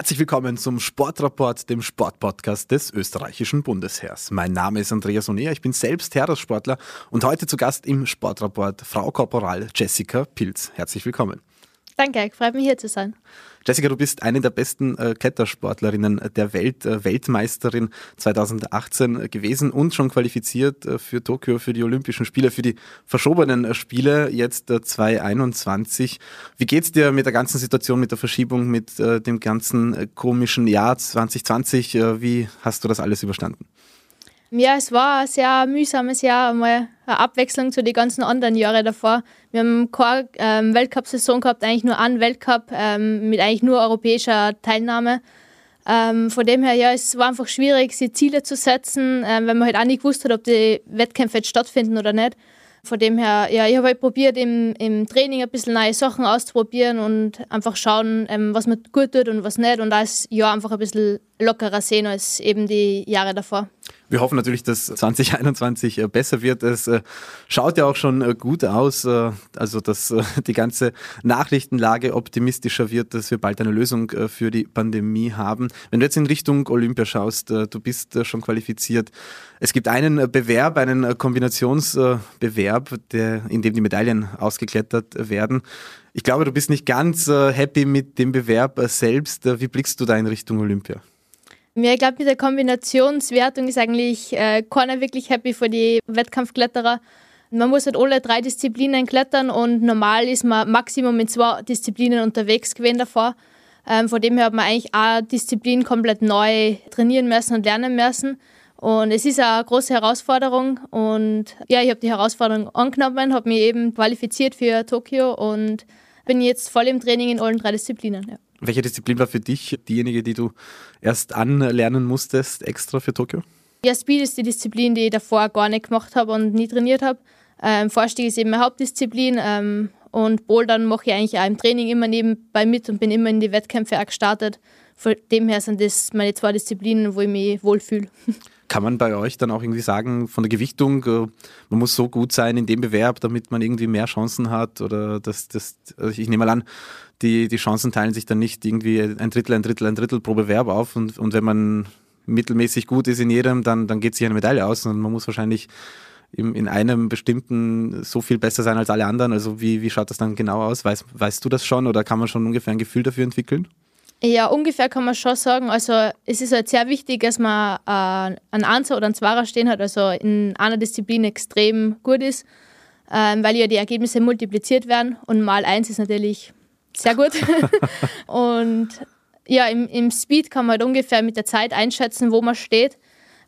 Herzlich willkommen zum Sportrapport, dem Sportpodcast des österreichischen Bundesheers. Mein Name ist Andreas Onea, ich bin selbst Heeressportler und heute zu Gast im Sportrapport Frau Korporal Jessica Pilz. Herzlich willkommen. Danke, freut mich hier zu sein. Jessica, du bist eine der besten äh, Klettersportlerinnen der Welt, äh, Weltmeisterin 2018 gewesen und schon qualifiziert äh, für Tokio, für die Olympischen Spiele, für die verschobenen äh, Spiele, jetzt äh, 2021. Wie geht's dir mit der ganzen Situation, mit der Verschiebung, mit äh, dem ganzen äh, komischen Jahr 2020? Äh, wie hast du das alles überstanden? Ja, es war ein sehr mühsames Jahr, mal eine Abwechslung zu den ganzen anderen Jahren davor. Wir haben keine ähm, Weltcup-Saison gehabt, eigentlich nur einen Weltcup ähm, mit eigentlich nur europäischer Teilnahme. Ähm, von dem her, ja, es war einfach schwierig, sich Ziele zu setzen, ähm, weil man halt auch nicht gewusst hat, ob die Wettkämpfe jetzt stattfinden oder nicht. Von dem her, ja, ich habe halt probiert, im, im Training ein bisschen neue Sachen auszuprobieren und einfach schauen, ähm, was mir gut tut und was nicht. Und da ist ja einfach ein bisschen lockerer sehen als eben die Jahre davor. Wir hoffen natürlich, dass 2021 äh, besser wird. Es äh, schaut ja auch schon äh, gut aus, also dass die ganze Nachrichtenlage optimistischer wird, dass wir bald eine Lösung für die Pandemie haben. Wenn du jetzt in Richtung Olympia schaust, du bist schon qualifiziert. Es gibt einen Bewerb, einen Kombinationsbewerb, der, in dem die Medaillen ausgeklettert werden. Ich glaube, du bist nicht ganz happy mit dem Bewerb selbst. Wie blickst du da in Richtung Olympia? Ja, ich glaube, mit der Kombinationswertung ist eigentlich äh, keiner wirklich happy für die Wettkampfkletterer. Man muss halt alle drei Disziplinen klettern und normal ist man Maximum mit zwei Disziplinen unterwegs gewesen davor. Ähm, von dem her hat man eigentlich eine Disziplin komplett neu trainieren müssen und lernen müssen. Und es ist eine große Herausforderung. Und ja, ich habe die Herausforderung angenommen, habe mich eben qualifiziert für Tokio und bin jetzt voll im Training in allen drei Disziplinen. Ja. Welche Disziplin war für dich diejenige, die du erst anlernen musstest, extra für Tokio? Ja, Speed ist die Disziplin, die ich davor gar nicht gemacht habe und nie trainiert habe. Ähm, Vorstieg ist eben meine Hauptdisziplin ähm, und Bouldern mache ich eigentlich auch im Training immer nebenbei mit und bin immer in die Wettkämpfe auch gestartet. Von dem her sind das meine zwei Disziplinen, wo ich mich wohlfühle. Kann man bei euch dann auch irgendwie sagen, von der Gewichtung, äh, man muss so gut sein in dem Bewerb, damit man irgendwie mehr Chancen hat? Oder das, das, also ich nehme mal an, die, die Chancen teilen sich dann nicht irgendwie ein Drittel, ein Drittel, ein Drittel pro Bewerb auf. Und, und wenn man mittelmäßig gut ist in jedem, dann, dann geht sich eine Medaille aus. Und man muss wahrscheinlich in, in einem bestimmten so viel besser sein als alle anderen. Also wie, wie schaut das dann genau aus? Weißt, weißt du das schon oder kann man schon ungefähr ein Gefühl dafür entwickeln? Ja, ungefähr kann man schon sagen. Also es ist halt sehr wichtig, dass man äh, einen Einser oder einen Zweier stehen hat, also in einer Disziplin extrem gut ist, ähm, weil ja die Ergebnisse multipliziert werden und mal eins ist natürlich sehr gut. und ja, im, im Speed kann man halt ungefähr mit der Zeit einschätzen, wo man steht.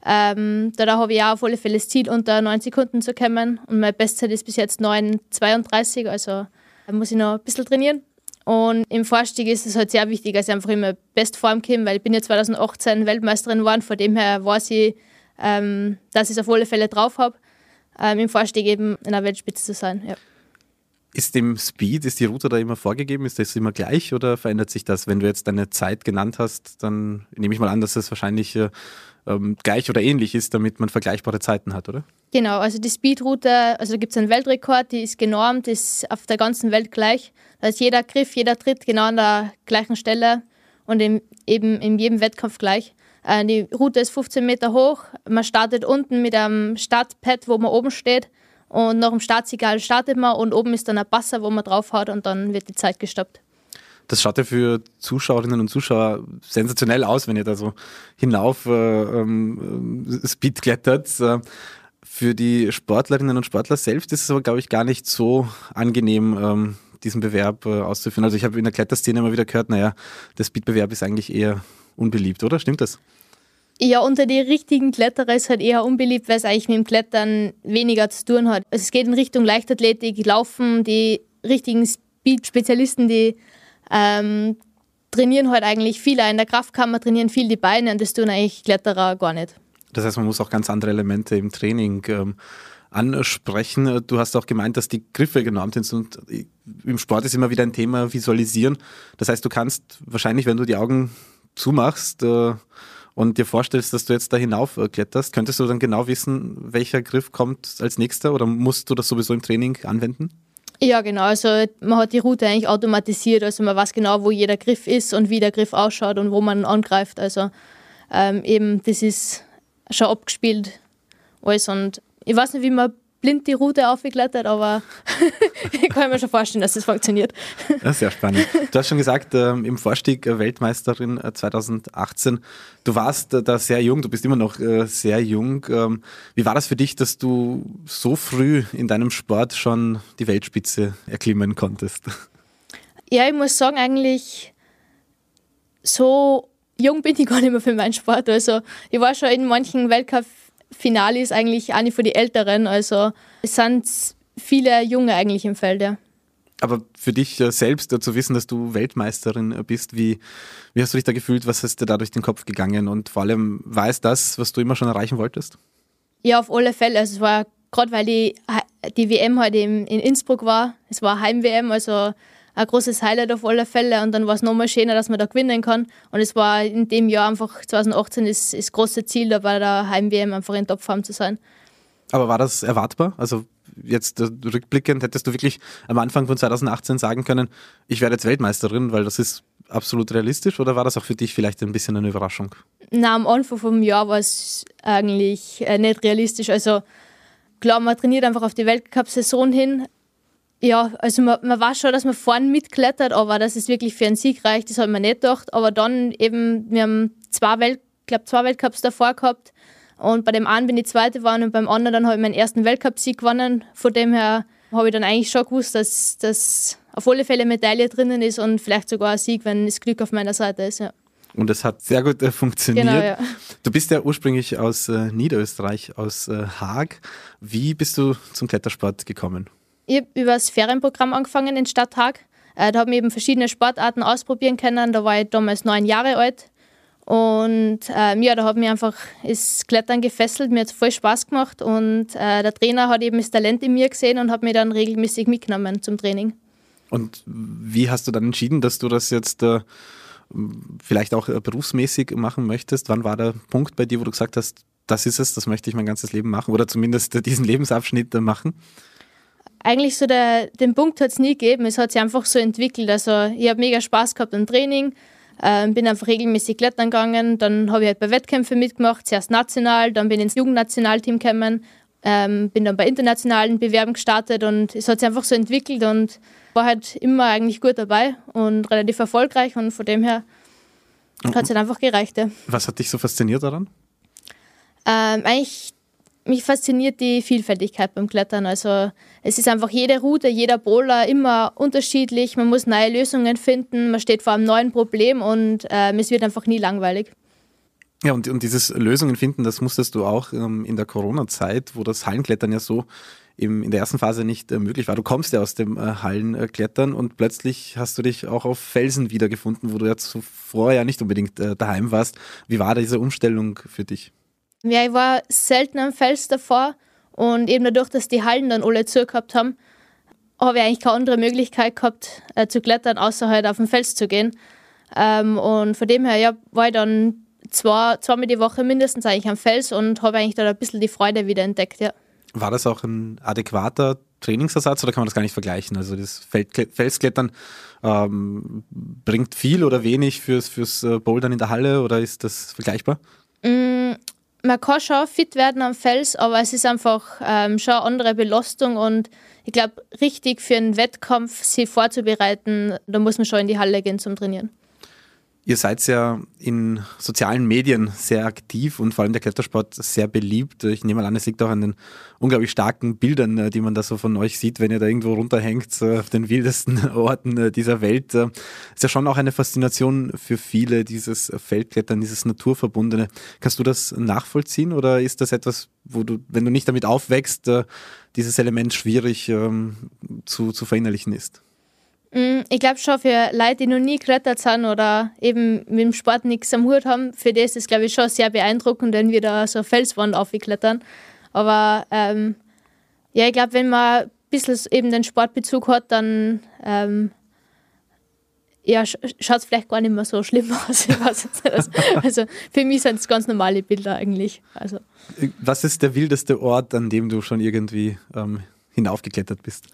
Ähm, da, habe ich auch auf alle Fälle das Ziel, unter 9 Sekunden zu kommen. Und meine Bestzeit ist bis jetzt 9,32, also muss ich noch ein bisschen trainieren. Und im Vorstieg ist es halt sehr wichtig, dass ich einfach immer Bestform komme, weil ich bin ja 2018 Weltmeisterin geworden, von dem her weiß ich, ähm, dass ich es auf alle Fälle drauf habe, ähm, im Vorstieg eben in der Weltspitze zu sein. Ja. Ist dem Speed, ist die Route da immer vorgegeben? Ist das immer gleich oder verändert sich das? Wenn du jetzt deine Zeit genannt hast, dann nehme ich mal an, dass es wahrscheinlich äh, ähm, gleich oder ähnlich ist, damit man vergleichbare Zeiten hat, oder? Genau, also die Speedroute, also da gibt es einen Weltrekord, die ist genormt, ist auf der ganzen Welt gleich. Da ist jeder Griff, jeder Tritt genau an der gleichen Stelle und in, eben in jedem Wettkampf gleich. Äh, die Route ist 15 Meter hoch. Man startet unten mit einem Startpad, wo man oben steht. Und nach dem Startsignal startet man und oben ist dann ein Passer, wo man draufhaut und dann wird die Zeit gestoppt. Das schaut ja für Zuschauerinnen und Zuschauer sensationell aus, wenn ihr da so hinauf äh, ähm, Speed klettert. Äh, für die Sportlerinnen und Sportler selbst ist es aber, glaube ich, gar nicht so angenehm, ähm, diesen Bewerb äh, auszuführen. Also ich habe in der Kletterszene immer wieder gehört, naja, der Speedbewerb ist eigentlich eher unbeliebt, oder? Stimmt das? Ja, unter die richtigen Kletterer ist halt eher unbeliebt, weil es eigentlich mit dem Klettern weniger zu tun hat. Also es geht in Richtung Leichtathletik, Laufen, die richtigen Speed-Spezialisten, die ähm, trainieren halt eigentlich viel. Auch in der Kraftkammer trainieren viel die Beine und das tun eigentlich Kletterer gar nicht. Das heißt, man muss auch ganz andere Elemente im Training ähm, ansprechen. Du hast auch gemeint, dass die Griffe genormt sind und im Sport ist immer wieder ein Thema Visualisieren. Das heißt, du kannst wahrscheinlich, wenn du die Augen zumachst äh, und dir vorstellst, dass du jetzt da hinauf äh, kletterst, könntest du dann genau wissen, welcher Griff kommt als nächster oder musst du das sowieso im Training anwenden? Ja, genau. Also man hat die Route eigentlich automatisiert. Also man weiß genau, wo jeder Griff ist und wie der Griff ausschaut und wo man angreift. Also ähm, eben, das ist schon abgespielt alles. Und ich weiß nicht, wie man blind die Route aufgeklettert, aber ich kann mir schon vorstellen, dass das funktioniert. Das ist sehr spannend. Du hast schon gesagt, ähm, im Vorstieg äh, Weltmeisterin 2018. Äh, du warst äh, da sehr jung, du bist immer noch äh, sehr jung. Ähm, wie war das für dich, dass du so früh in deinem Sport schon die Weltspitze erklimmen konntest? Ja, ich muss sagen, eigentlich so jung bin ich gar nicht mehr für meinen Sport. Also ich war schon in manchen Weltcup Finale ist eigentlich eine von den Älteren. Also es sind viele Junge eigentlich im Feld, ja. Aber für dich äh, selbst zu wissen, dass du Weltmeisterin äh, bist, wie, wie hast du dich da gefühlt? Was ist dir da durch den Kopf gegangen? Und vor allem, war es das, was du immer schon erreichen wolltest? Ja, auf alle Fälle. Also es war gerade, weil die, die WM heute halt in Innsbruck war. Es war Heim-WM, also ein großes Highlight auf alle Fälle und dann war es nochmal schöner, dass man da gewinnen kann. Und es war in dem Jahr einfach, 2018 ist das große Ziel, da bei der Heim-WM einfach in Topform zu sein. Aber war das erwartbar? Also jetzt äh, rückblickend, hättest du wirklich am Anfang von 2018 sagen können, ich werde jetzt Weltmeisterin, weil das ist absolut realistisch oder war das auch für dich vielleicht ein bisschen eine Überraschung? Na, am Anfang vom Jahr war es eigentlich äh, nicht realistisch. Also klar, man trainiert einfach auf die Weltcup-Saison hin, ja, also man, man weiß schon, dass man vorne mitklettert, aber dass es wirklich für einen Sieg reicht, das hat man nicht gedacht. Aber dann eben, wir haben zwei, Welt, glaub, zwei Weltcups davor gehabt und bei dem einen bin ich Zweite geworden und beim anderen dann habe ich meinen ersten Weltcup-Sieg gewonnen. Von dem her habe ich dann eigentlich schon gewusst, dass, dass auf alle Fälle Medaille drinnen ist und vielleicht sogar ein Sieg, wenn das Glück auf meiner Seite ist. Ja. Und es hat sehr gut äh, funktioniert. Genau, ja. Du bist ja ursprünglich aus äh, Niederösterreich, aus äh, Haag. Wie bist du zum Klettersport gekommen? Ich habe über das Ferienprogramm angefangen in Stadt Haag. Äh, da habe ich eben verschiedene Sportarten ausprobieren können. Da war ich damals neun Jahre alt. Und ähm, ja, da hat mir einfach das Klettern gefesselt, mir hat voll Spaß gemacht und äh, der Trainer hat eben das Talent in mir gesehen und hat mich dann regelmäßig mitgenommen zum Training. Und wie hast du dann entschieden, dass du das jetzt äh, vielleicht auch äh, berufsmäßig machen möchtest? Wann war der Punkt bei dir, wo du gesagt hast, das ist es, das möchte ich mein ganzes Leben machen oder zumindest diesen Lebensabschnitt äh, machen? Eigentlich so der, den Punkt hat es nie gegeben. Es hat sich einfach so entwickelt. Also ich habe mega Spaß gehabt am Training, äh, bin einfach regelmäßig klettern gegangen. Dann habe ich halt bei Wettkämpfen mitgemacht, zuerst national, dann bin ich ins Jugendnationalteam gekommen, ähm, bin dann bei internationalen Bewerben gestartet und es hat sich einfach so entwickelt und war halt immer eigentlich gut dabei und relativ erfolgreich und von dem her hat es halt einfach gereicht. Ja. Was hat dich so fasziniert daran? Ähm, eigentlich mich fasziniert die Vielfältigkeit beim Klettern. Also es ist einfach jede Route, jeder Bowler immer unterschiedlich. Man muss neue Lösungen finden, man steht vor einem neuen Problem und äh, es wird einfach nie langweilig. Ja, und, und dieses Lösungen finden, das musstest du auch ähm, in der Corona-Zeit, wo das Hallenklettern ja so im, in der ersten Phase nicht äh, möglich war. Du kommst ja aus dem äh, Hallenklettern und plötzlich hast du dich auch auf Felsen wiedergefunden, wo du ja zuvor ja nicht unbedingt äh, daheim warst. Wie war diese Umstellung für dich? Ja, ich war selten am Fels davor und eben dadurch, dass die Hallen dann alle zugehabt haben, habe ich eigentlich keine andere Möglichkeit gehabt äh, zu klettern, außer halt auf den Fels zu gehen. Ähm, und von dem her ja, war ich dann zwei, zweimal die Woche mindestens eigentlich am Fels und habe eigentlich da ein bisschen die Freude wieder entdeckt. Ja. War das auch ein adäquater Trainingsersatz oder kann man das gar nicht vergleichen? Also das Felsklettern ähm, bringt viel oder wenig fürs, fürs äh, Bouldern in der Halle oder ist das vergleichbar? Mm, man kann schon fit werden am Fels, aber es ist einfach ähm, schon eine andere Belastung und ich glaube, richtig für einen Wettkampf sich vorzubereiten, da muss man schon in die Halle gehen zum Trainieren. Ihr seid ja in sozialen Medien sehr aktiv und vor allem der Klettersport sehr beliebt. Ich nehme mal an, es liegt auch an den unglaublich starken Bildern, äh, die man da so von euch sieht, wenn ihr da irgendwo runterhängt äh, auf den wildesten Orten äh, dieser Welt. Ist ja schon auch eine Faszination für viele, dieses Feldklettern, dieses Naturverbundene. Kannst du das nachvollziehen oder ist das etwas, wo du, wenn du nicht damit aufwächst, dieses Element schwierig ähm, zu, zu verinnerlichen ist? Mm, ich glaube schon für Leute, die noch nie geklettert sind oder eben mit dem Sport nichts am Hut haben, für die ist es, glaube ich, schon sehr beeindruckend, wenn wir da so Felswand aufklettern. Aber ähm, ja, ich glaube, wenn man ein bisschen eben den Sportbezug hat, dann ähm, ja, schaut es vielleicht gar nicht mehr so schlimm aus. Also, also für mich sind es ganz normale Bilder eigentlich. Also. Was ist der wildeste Ort, an dem du schon irgendwie ähm, hinaufgeklettert bist?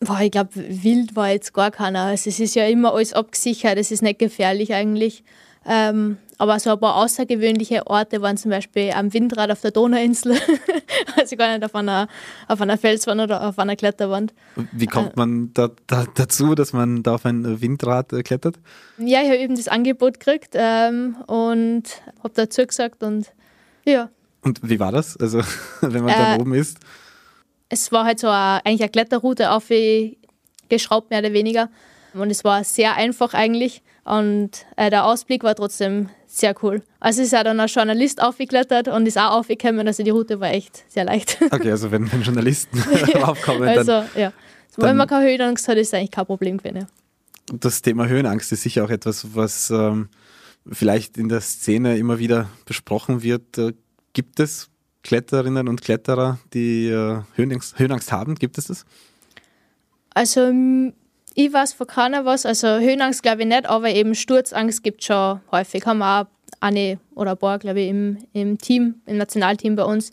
Boah, ich glaube, wild war jetzt gar keiner. Also es ist ja immer alles abgesichert, es ist nicht gefährlich eigentlich. Ähm, aber so ein paar außergewöhnliche Orte waren zum Beispiel am Windrad auf der Donauinsel, also gar nicht auf einer, auf einer Felswand oder auf einer Kletterwand. Wie kommt man da, da, dazu, dass man da auf ein Windrad äh, klettert? Ja, ich habe eben das Angebot gekriegt ähm, und habe dazu gesagt und ja. Und wie war das, also wenn man äh, da oben ist? Es war halt so eine, eigentlich eine Kletterroute aufgeschraubt, mehr oder weniger. Und es war sehr einfach eigentlich. Und äh, der Ausblick war trotzdem sehr cool. Also ist ja dann ein Journalist aufgeklettert und ist auch aufgekommen, also die Route war echt sehr leicht. Okay, also wenn, wenn Journalisten aufkommen, dann... Also ja, wenn man keine Höhenangst hat, ist es eigentlich kein Problem gewesen. Ja. Das Thema Höhenangst ist sicher auch etwas, was ähm, vielleicht in der Szene immer wieder besprochen wird. Äh, gibt es Kletterinnen und Kletterer, die äh, Höhenangst, Höhenangst haben? Gibt es das? Also ich weiß von keiner was, also Höhenangst glaube ich nicht, aber eben Sturzangst gibt es schon häufig. Haben wir auch eine oder ein paar, glaube ich, im, im Team, im Nationalteam bei uns.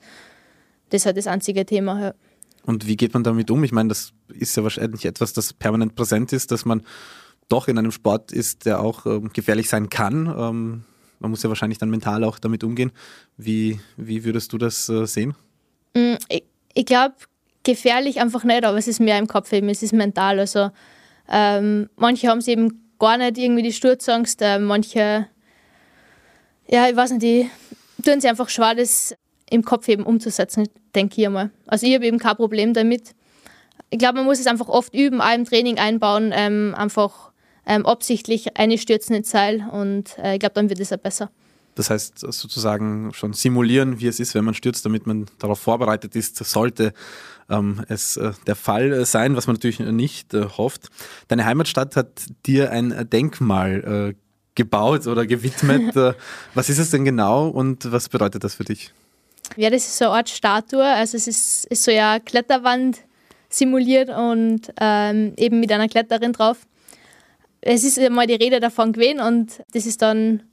Das ist halt das einzige Thema. Ja. Und wie geht man damit um? Ich meine, das ist ja wahrscheinlich etwas, das permanent präsent ist, dass man doch in einem Sport ist, der auch ähm, gefährlich sein kann. Ähm, man muss ja wahrscheinlich dann mental auch damit umgehen. Wie, wie würdest du das äh, sehen? Mm, ich, ich glaube, gefährlich einfach nicht, aber es ist mehr im Kopf eben, es ist mental. Also ähm, manche haben es eben gar nicht irgendwie die Sturzangst, äh, manche, ja, ich weiß nicht, die tun sich einfach schwer, das im Kopf eben umzusetzen, denke ich einmal. Also ich habe eben kein Problem damit. Ich glaube, man muss es einfach oft üben, auch im Training einbauen, ähm, einfach ähm, absichtlich einstürzen ins Seil und äh, ich glaube, dann wird es auch besser. Das heißt sozusagen schon simulieren, wie es ist, wenn man stürzt, damit man darauf vorbereitet ist, sollte ähm, es äh, der Fall sein, was man natürlich nicht äh, hofft. Deine Heimatstadt hat dir ein Denkmal äh, gebaut oder gewidmet. Äh, was ist es denn genau und was bedeutet das für dich? Ja, das ist so eine Art Statue. Also es ist, ist so ja Kletterwand simuliert und ähm, eben mit einer Kletterin drauf. Es ist mal die Rede davon gewesen und das ist dann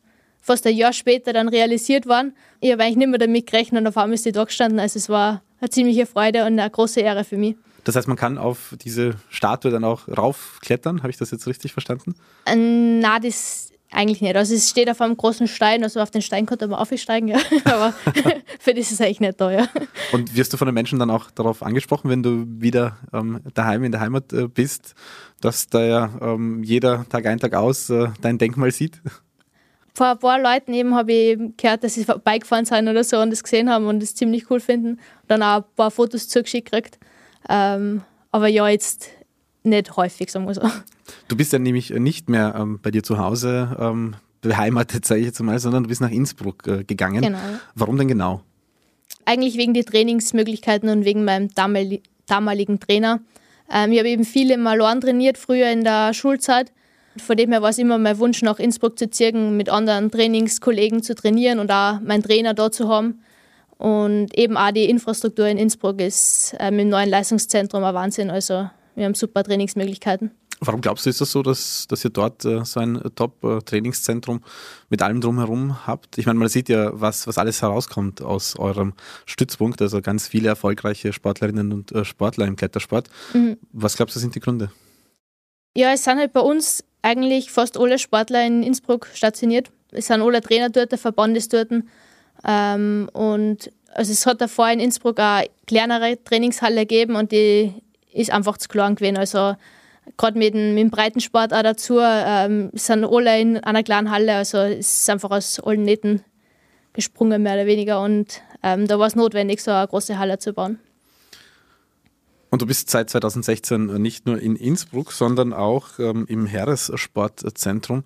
fast ein Jahr später dann realisiert worden. Ich habe eigentlich nicht mehr damit gerechnet und auf einmal ist die da gestanden. Also es war eine ziemliche Freude und eine große Ehre für mich. Das heißt, man kann auf diese Statue dann auch raufklettern. Habe ich das jetzt richtig verstanden? Äh, na, das eigentlich nicht. Also es steht auf einem großen Stein, also auf den Stein konnte man aufsteigen, ja. aber für das ist es eigentlich nicht ja. Und wirst du von den Menschen dann auch darauf angesprochen, wenn du wieder ähm, daheim in der Heimat äh, bist, dass da ja ähm, jeder Tag ein, Tag aus äh, dein Denkmal sieht? vor ein paar Leuten eben habe ich gehört, dass sie vorbeigefahren sind oder so und das gesehen haben und das ziemlich cool finden. Und dann auch ein paar Fotos zugeschickt gekriegt. Ähm, aber ja, jetzt nicht häufig, sagen wir so. Du bist ja nämlich nicht mehr ähm, bei dir zu Hause ähm, beheimatet, sage ich jetzt mal, sondern du bist nach Innsbruck äh, gegangen. Genau. Warum denn genau? Eigentlich wegen der Trainingsmöglichkeiten und wegen meinem damaligen Trainer. Ähm, ich habe eben viele Maloren trainiert, früher in der Schulzeit von dem her war es immer mein Wunsch, nach Innsbruck zu ziehen, mit anderen Trainingskollegen zu trainieren und auch meinen Trainer dort zu haben. Und eben auch die Infrastruktur in Innsbruck ist mit dem neuen Leistungszentrum ein Wahnsinn. Also wir haben super Trainingsmöglichkeiten. Warum glaubst du, ist das so, dass, dass ihr dort äh, so ein Top-Trainingszentrum mit allem drumherum habt? Ich meine, man sieht ja, was, was alles herauskommt aus eurem Stützpunkt, also ganz viele erfolgreiche Sportlerinnen und äh, Sportler im Klettersport. Mhm. Was glaubst du, sind die Gründe? Ja, es sind halt bei uns eigentlich fast alle Sportler in Innsbruck stationiert. Es sind alle Trainer dort, der Verband ist dort. Ähm, und also es hat davor in Innsbruck eine kleinere Trainingshalle gegeben und die ist einfach zu klein gewesen. Also gerade mit, dem, mit dem Breitensport auch dazu ähm, sind alle in einer kleinen Halle. Also es ist einfach aus allen Nähten gesprungen, mehr oder weniger. Und ähm, da war es notwendig, so eine große Halle zu bauen. Und du bist seit 2016 nicht nur in Innsbruck, sondern auch ähm, im Heeressportzentrum.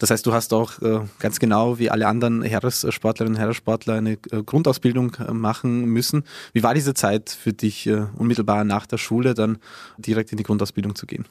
Das heißt, du hast auch äh, ganz genau wie alle anderen Heeressportlerinnen und Heeressportler eine äh, Grundausbildung äh, machen müssen. Wie war diese Zeit für dich, unmittelbar nach der Schule dann direkt in die Grundausbildung zu gehen?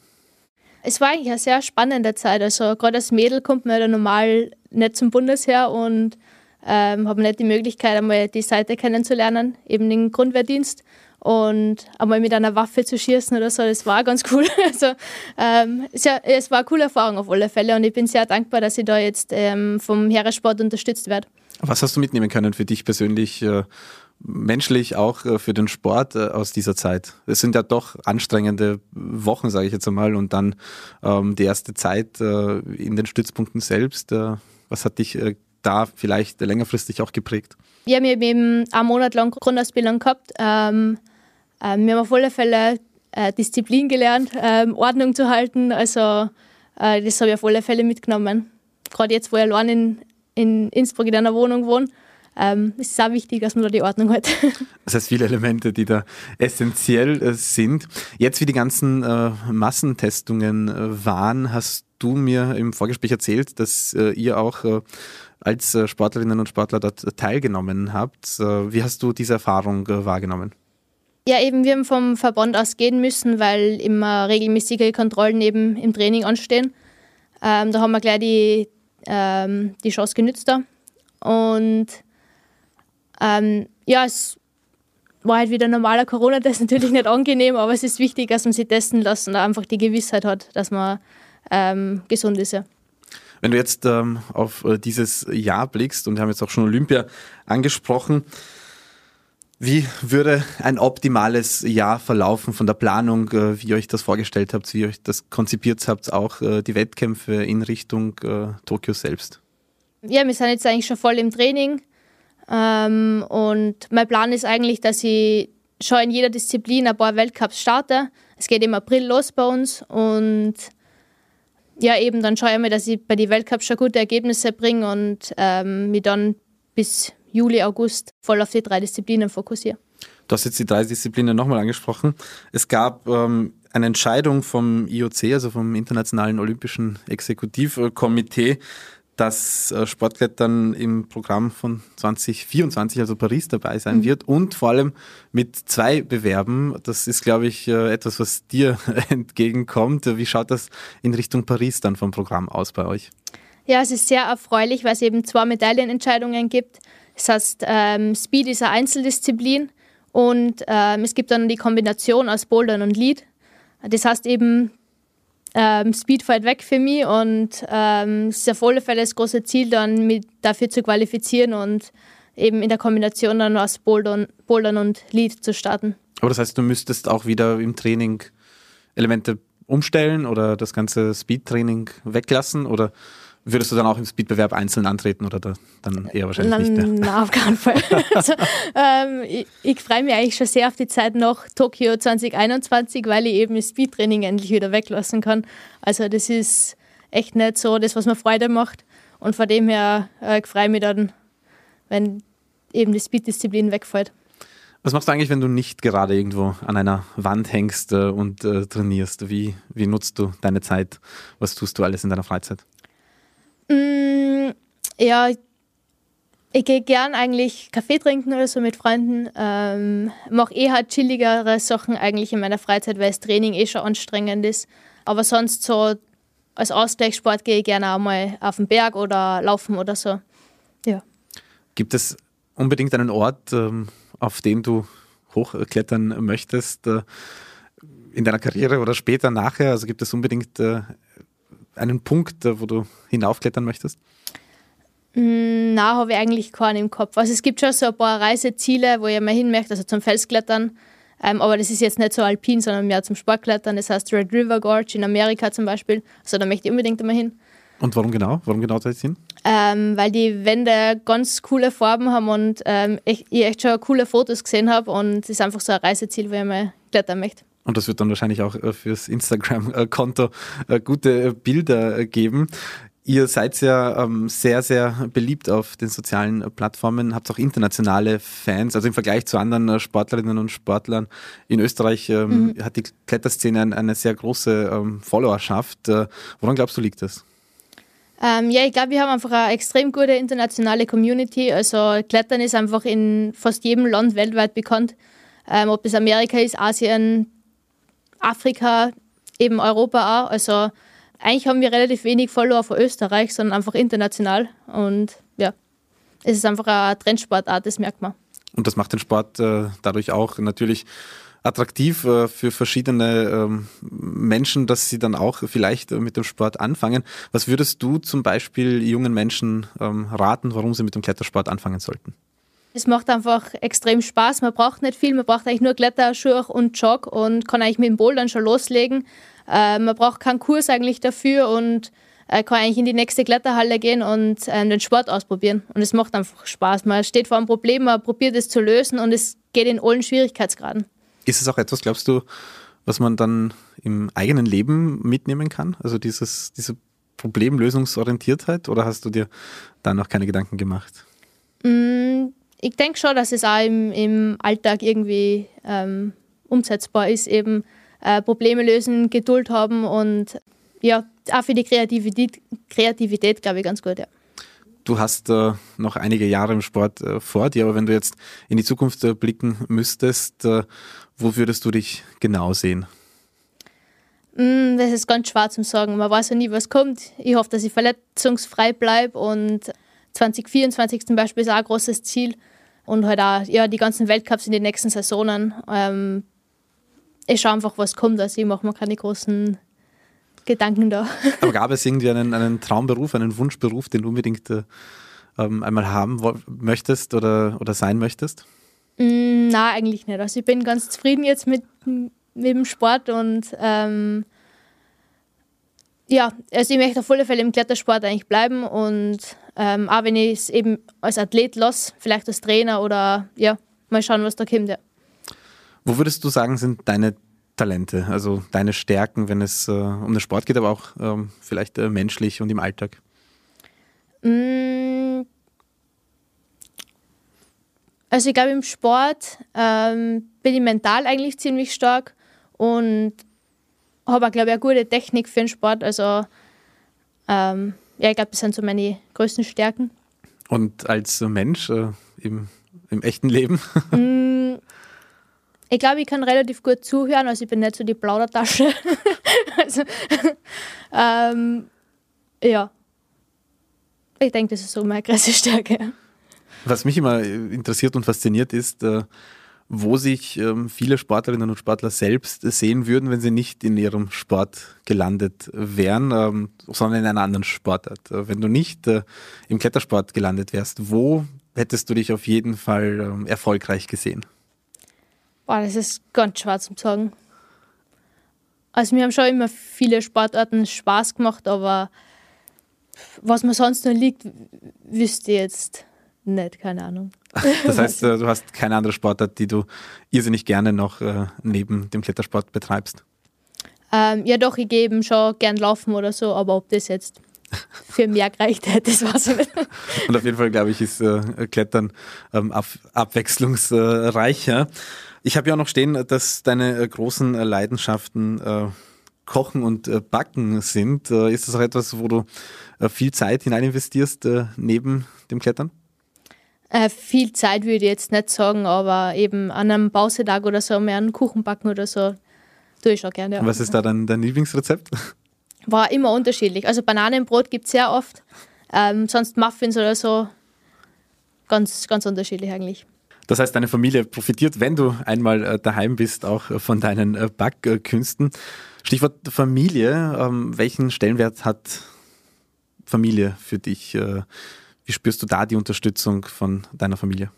Es war eigentlich eine sehr spannende Zeit. Also gerade als Mädel kommt man ja normal nicht zum Bundesheer und ähm, habe nicht die Möglichkeit, einmal die Seite kennenzulernen, eben den Grundwehrdienst. Und einmal mit einer Waffe zu schießen oder so, das war ganz cool. Also ähm, es, ja, es war eine coole Erfahrung auf alle Fälle und ich bin sehr dankbar, dass ich da jetzt ähm, vom Heeressport unterstützt werde. Was hast du mitnehmen können für dich persönlich, äh, menschlich auch äh, für den Sport äh, aus dieser Zeit? Es sind ja doch anstrengende Wochen, sage ich jetzt einmal, und dann ähm, die erste Zeit äh, in den Stützpunkten selbst. Äh, was hat dich äh, da vielleicht längerfristig auch geprägt? Ja, wir haben eben einen Monat lang Grundausbildung gehabt. Ähm, äh, wir haben auf alle Fälle äh, Disziplin gelernt, ähm, Ordnung zu halten. Also äh, das habe ich auf alle Fälle mitgenommen. Gerade jetzt, wo ich allein in, in Innsbruck in einer Wohnung wohne, ähm, ist es auch wichtig, dass man da die Ordnung hat. Das heißt, viele Elemente, die da essentiell äh, sind. Jetzt, wie die ganzen äh, Massentestungen äh, waren, hast du mir im Vorgespräch erzählt, dass äh, ihr auch äh, als äh, Sportlerinnen und Sportler dort teilgenommen habt. wie hast du diese Erfahrung wahrgenommen? Ja, eben, wir haben vom Verband aus gehen müssen, weil immer regelmäßige Kontrollen eben im Training anstehen. Ähm, da haben wir gleich die, ähm, die Chance genützt da. Und ähm, ja, es war halt wieder normaler Corona-Test, natürlich nicht angenehm, aber es ist wichtig, dass man sich testen lässt und einfach die Gewissheit hat, dass man ähm, gesund ist. Ja. Wenn du jetzt ähm, auf äh, dieses Jahr blickst, und wir haben jetzt auch schon Olympia angesprochen, wie würde ein optimales Jahr verlaufen von der Planung, äh, wie ihr euch das vorgestellt habt, wie ihr euch das konzipiert habt, auch äh, die Wettkämpfe in Richtung äh, Tokio selbst? Ja, wir sind jetzt eigentlich schon voll im Training. Ähm, und mein Plan ist eigentlich, dass ich schon in jeder Disziplin ein paar Weltcups starte. Es geht im April los bei uns und ja, eben dann schaue ich mal, dass ich bei den Weltcups schon gute Ergebnisse bringe und ähm, mich dann bis Juli, August voll auf die drei Disziplinen fokussiere. Du hast jetzt die drei Disziplinen nochmal angesprochen. Es gab ähm, eine Entscheidung vom IOC, also vom Internationalen Olympischen Exekutivkomitee, dass äh, Sportklettern im Programm von 2024, also Paris, dabei sein mhm. wird und vor allem mit zwei Bewerben. Das ist, glaube ich, äh, etwas, was dir entgegenkommt. Wie schaut das in Richtung Paris dann vom Programm aus bei euch? Ja, es ist sehr erfreulich, weil es eben zwei Medaillenentscheidungen gibt. Das heißt, ähm, Speed ist eine Einzeldisziplin und ähm, es gibt dann die Kombination aus Bouldern und Lead. Das heißt eben, ähm, Speed fällt weg für mich und ähm, es ist auf alle Fälle das große Ziel, dann mich dafür zu qualifizieren und eben in der Kombination dann aus Bouldern, Bouldern und Lead zu starten. Aber das heißt, du müsstest auch wieder im Training Elemente umstellen oder das ganze Speed-Training weglassen oder Würdest du dann auch im Speedbewerb einzeln antreten oder da, dann eher wahrscheinlich na, nicht mehr? Nein, auf keinen Fall. also, ähm, ich, ich freue mich eigentlich schon sehr auf die Zeit nach Tokio 2021, weil ich eben das Speedtraining endlich wieder weglassen kann. Also das ist echt nicht so das, was mir Freude macht. Und von dem her äh, freue ich mich dann, wenn eben die Speed-Disziplin wegfällt. Was machst du eigentlich, wenn du nicht gerade irgendwo an einer Wand hängst äh, und äh, trainierst? Wie, wie nutzt du deine Zeit? Was tust du alles in deiner Freizeit? Mm, ja, ich gehe gern eigentlich Kaffee trinken oder so mit Freunden. Ähm, mache eher halt chilligere Sachen eigentlich in meiner Freizeit, weil das Training eh schon anstrengend ist. Aber sonst so als Ausgleichssport gehe ich gerne auch mal auf den Berg oder laufen oder so. Ja. Gibt es unbedingt einen Ort, ähm, auf dem du hochklettern möchtest äh, in deiner Karriere oder später nachher? Also gibt es unbedingt äh, einen Punkt, äh, wo du hinaufklettern möchtest? Mm, na, habe ich eigentlich keinen im Kopf. Also es gibt schon so ein paar Reiseziele, wo ich mal hin möchte, also zum Felsklettern. Ähm, aber das ist jetzt nicht so alpin, sondern mehr zum Sportklettern. Das heißt Red River Gorge in Amerika zum Beispiel. Also da möchte ich unbedingt immer hin. Und warum genau? Warum genau da jetzt hin? Ähm, weil die Wände ganz coole Farben haben und ähm, ich, ich echt schon coole Fotos gesehen habe und es ist einfach so ein Reiseziel, wo ich mal klettern möchte. Und das wird dann wahrscheinlich auch äh, fürs Instagram-Konto äh, gute Bilder äh, geben. Ihr seid ja ähm, sehr, sehr beliebt auf den sozialen Plattformen, habt auch internationale Fans. Also im Vergleich zu anderen Sportlerinnen und Sportlern in Österreich ähm, mhm. hat die Kletterszene eine, eine sehr große ähm, Followerschaft. Äh, woran glaubst du, liegt das? Ähm, ja, ich glaube, wir haben einfach eine extrem gute internationale Community. Also Klettern ist einfach in fast jedem Land weltweit bekannt. Ähm, ob es Amerika ist, Asien, Afrika, eben Europa auch. Also eigentlich haben wir relativ wenig Follower von Österreich, sondern einfach international. Und ja, es ist einfach eine Trendsportart, das merkt man. Und das macht den Sport äh, dadurch auch natürlich attraktiv äh, für verschiedene ähm, Menschen, dass sie dann auch vielleicht äh, mit dem Sport anfangen. Was würdest du zum Beispiel jungen Menschen ähm, raten, warum sie mit dem Klettersport anfangen sollten? Es macht einfach extrem Spaß. Man braucht nicht viel. Man braucht eigentlich nur Kletterschuhe und Jog und kann eigentlich mit dem Bouldern schon loslegen. Äh, man braucht keinen Kurs eigentlich dafür und äh, kann eigentlich in die nächste Kletterhalle gehen und äh, den Sport ausprobieren. Und es macht einfach Spaß. Man steht vor einem Problem, man probiert es zu lösen und es geht in allen Schwierigkeitsgraden. Ist es auch etwas, glaubst du, was man dann im eigenen Leben mitnehmen kann? Also dieses, diese Problemlösungsorientiertheit oder hast du dir da noch keine Gedanken gemacht? Mm, ich denke schon, dass es auch im, im Alltag irgendwie ähm, umsetzbar ist, eben äh, Probleme lösen, Geduld haben und ja, auch für die Kreativität, Kreativität glaube ich, ganz gut, ja. Du hast äh, noch einige Jahre im Sport äh, vor dir, aber wenn du jetzt in die Zukunft äh, blicken müsstest, äh, wo würdest du dich genau sehen? Mm, das ist ganz schwer zu sagen. Man weiß ja nie, was kommt. Ich hoffe, dass ich verletzungsfrei bleibe und 2024 zum Beispiel ist auch ein großes Ziel. Und halt auch ja, die ganzen Weltcups in den nächsten Saisonen. Ähm, ich schaue einfach, was kommt. Also ich mache mir keine großen Gedanken da. Aber gab es irgendwie einen, einen Traumberuf, einen Wunschberuf, den du unbedingt äh, ähm, einmal haben möchtest oder, oder sein möchtest? Mm, nein, eigentlich nicht. Also ich bin ganz zufrieden jetzt mit, mit dem Sport und ähm, ja, also ich möchte auf alle Fälle im Klettersport eigentlich bleiben und ähm, auch wenn ich es eben als Athlet lasse, vielleicht als Trainer oder ja, mal schauen, was da kommt. Ja. Wo würdest du sagen, sind deine Talente, also deine Stärken, wenn es äh, um den Sport geht, aber auch ähm, vielleicht äh, menschlich und im Alltag? Mm. Also ich glaube, im Sport ähm, bin ich mental eigentlich ziemlich stark und habe glaube ich, eine gute Technik für den Sport. Also ähm, ja, ich glaube, das sind so meine größten Stärken. Und als Mensch äh, im, im echten Leben? Mm, ich glaube, ich kann relativ gut zuhören, also ich bin nicht so die Plaudertasche. also, ähm, ja. Ich denke, das ist so meine große Stärke. Was mich immer interessiert und fasziniert ist, äh, wo sich ähm, viele Sportlerinnen und Sportler selbst sehen würden, wenn sie nicht in ihrem Sport gelandet wären, ähm, sondern in einer anderen Sportart. Äh, wenn du nicht äh, im Klettersport gelandet wärst, wo hättest du dich auf jeden Fall ähm, erfolgreich gesehen? Boah, das ist ganz schwer zu sagen. Also mir haben schon immer viele Sportarten Spaß gemacht, aber was mir sonst noch liegt, wüsste ich jetzt nicht, keine Ahnung. Das heißt, äh, du hast keine andere Sportart, die du irrsinnig gerne noch äh, neben dem Klettersport betreibst? Ähm, ja doch, ich gehe eben schon gern laufen oder so, aber ob das jetzt für mehr gereicht hätte, das ich nicht. Und auf jeden Fall, glaube ich, ist äh, Klettern ähm, ab, abwechslungsreicher. Ich habe ja auch noch stehen, dass deine großen Leidenschaften äh, Kochen und äh, Backen sind. Ist das auch etwas, wo du viel Zeit hinein investierst neben dem Klettern? Viel Zeit würde ich jetzt nicht sagen, aber eben an einem Pausetag oder so mehr einen Kuchen backen oder so tue ich auch gerne. Ja. Was ist da dein, dein Lieblingsrezept? War immer unterschiedlich. Also Bananenbrot gibt es sehr oft, ähm, sonst Muffins oder so. Ganz, ganz unterschiedlich eigentlich. Das heißt, deine Familie profitiert, wenn du einmal äh, daheim bist, auch äh, von deinen äh, Backkünsten. Stichwort Familie. Ähm, welchen Stellenwert hat Familie für dich? Wie spürst du da die Unterstützung von deiner Familie?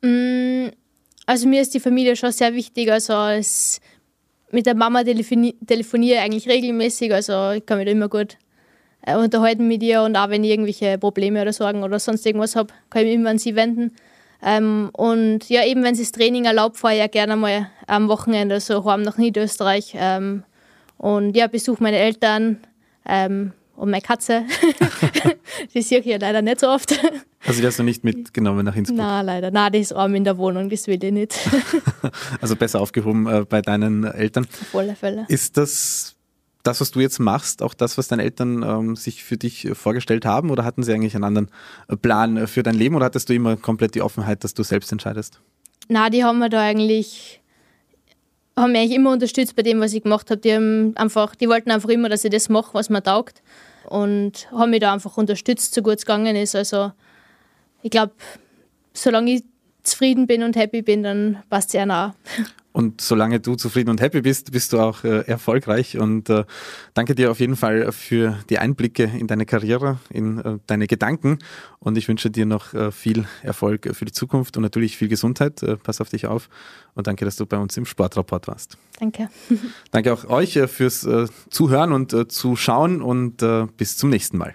Mm, also mir ist die Familie schon sehr wichtig. Also mit der Mama telefoni telefoniere ich eigentlich regelmäßig. Also ich kann mich da immer gut unterhalten mit ihr und auch wenn ich irgendwelche Probleme oder Sorgen oder sonst irgendwas habe, kann ich mich immer an sie wenden. Ähm, und ja, eben wenn es das Training erlaubt, fahre ich ja gerne mal am Wochenende so heim nach Niederösterreich. Ähm, und ja, besuche meine Eltern ähm, und meine Katze. die sehe ich ja leider nicht so oft. Also die hast du nicht mitgenommen nach Innsbruck? Nein, leider. Nein, die ist arm in der Wohnung, das will ich nicht. also besser aufgehoben äh, bei deinen Eltern. Auf alle Fälle. Ist das das, was du jetzt machst, auch das, was deine Eltern ähm, sich für dich vorgestellt haben? Oder hatten sie eigentlich einen anderen äh, Plan für dein Leben oder hattest du immer komplett die Offenheit, dass du selbst entscheidest? Na, die haben mir da eigentlich haben mich eigentlich immer unterstützt bei dem, was ich gemacht habe. Die haben einfach, die wollten einfach immer, dass ich das mache, was mir taugt. Und haben mich da einfach unterstützt, so gut es gegangen ist. Also ich glaube, solange ich zufrieden bin und happy bin, dann passt es ja nah. Und solange du zufrieden und happy bist, bist du auch äh, erfolgreich. Und äh, danke dir auf jeden Fall für die Einblicke in deine Karriere, in äh, deine Gedanken. Und ich wünsche dir noch äh, viel Erfolg für die Zukunft und natürlich viel Gesundheit. Äh, pass auf dich auf. Und danke, dass du bei uns im Sportrapport warst. Danke. danke auch euch äh, fürs Zuhören und Zuschauen und bis zum nächsten Mal.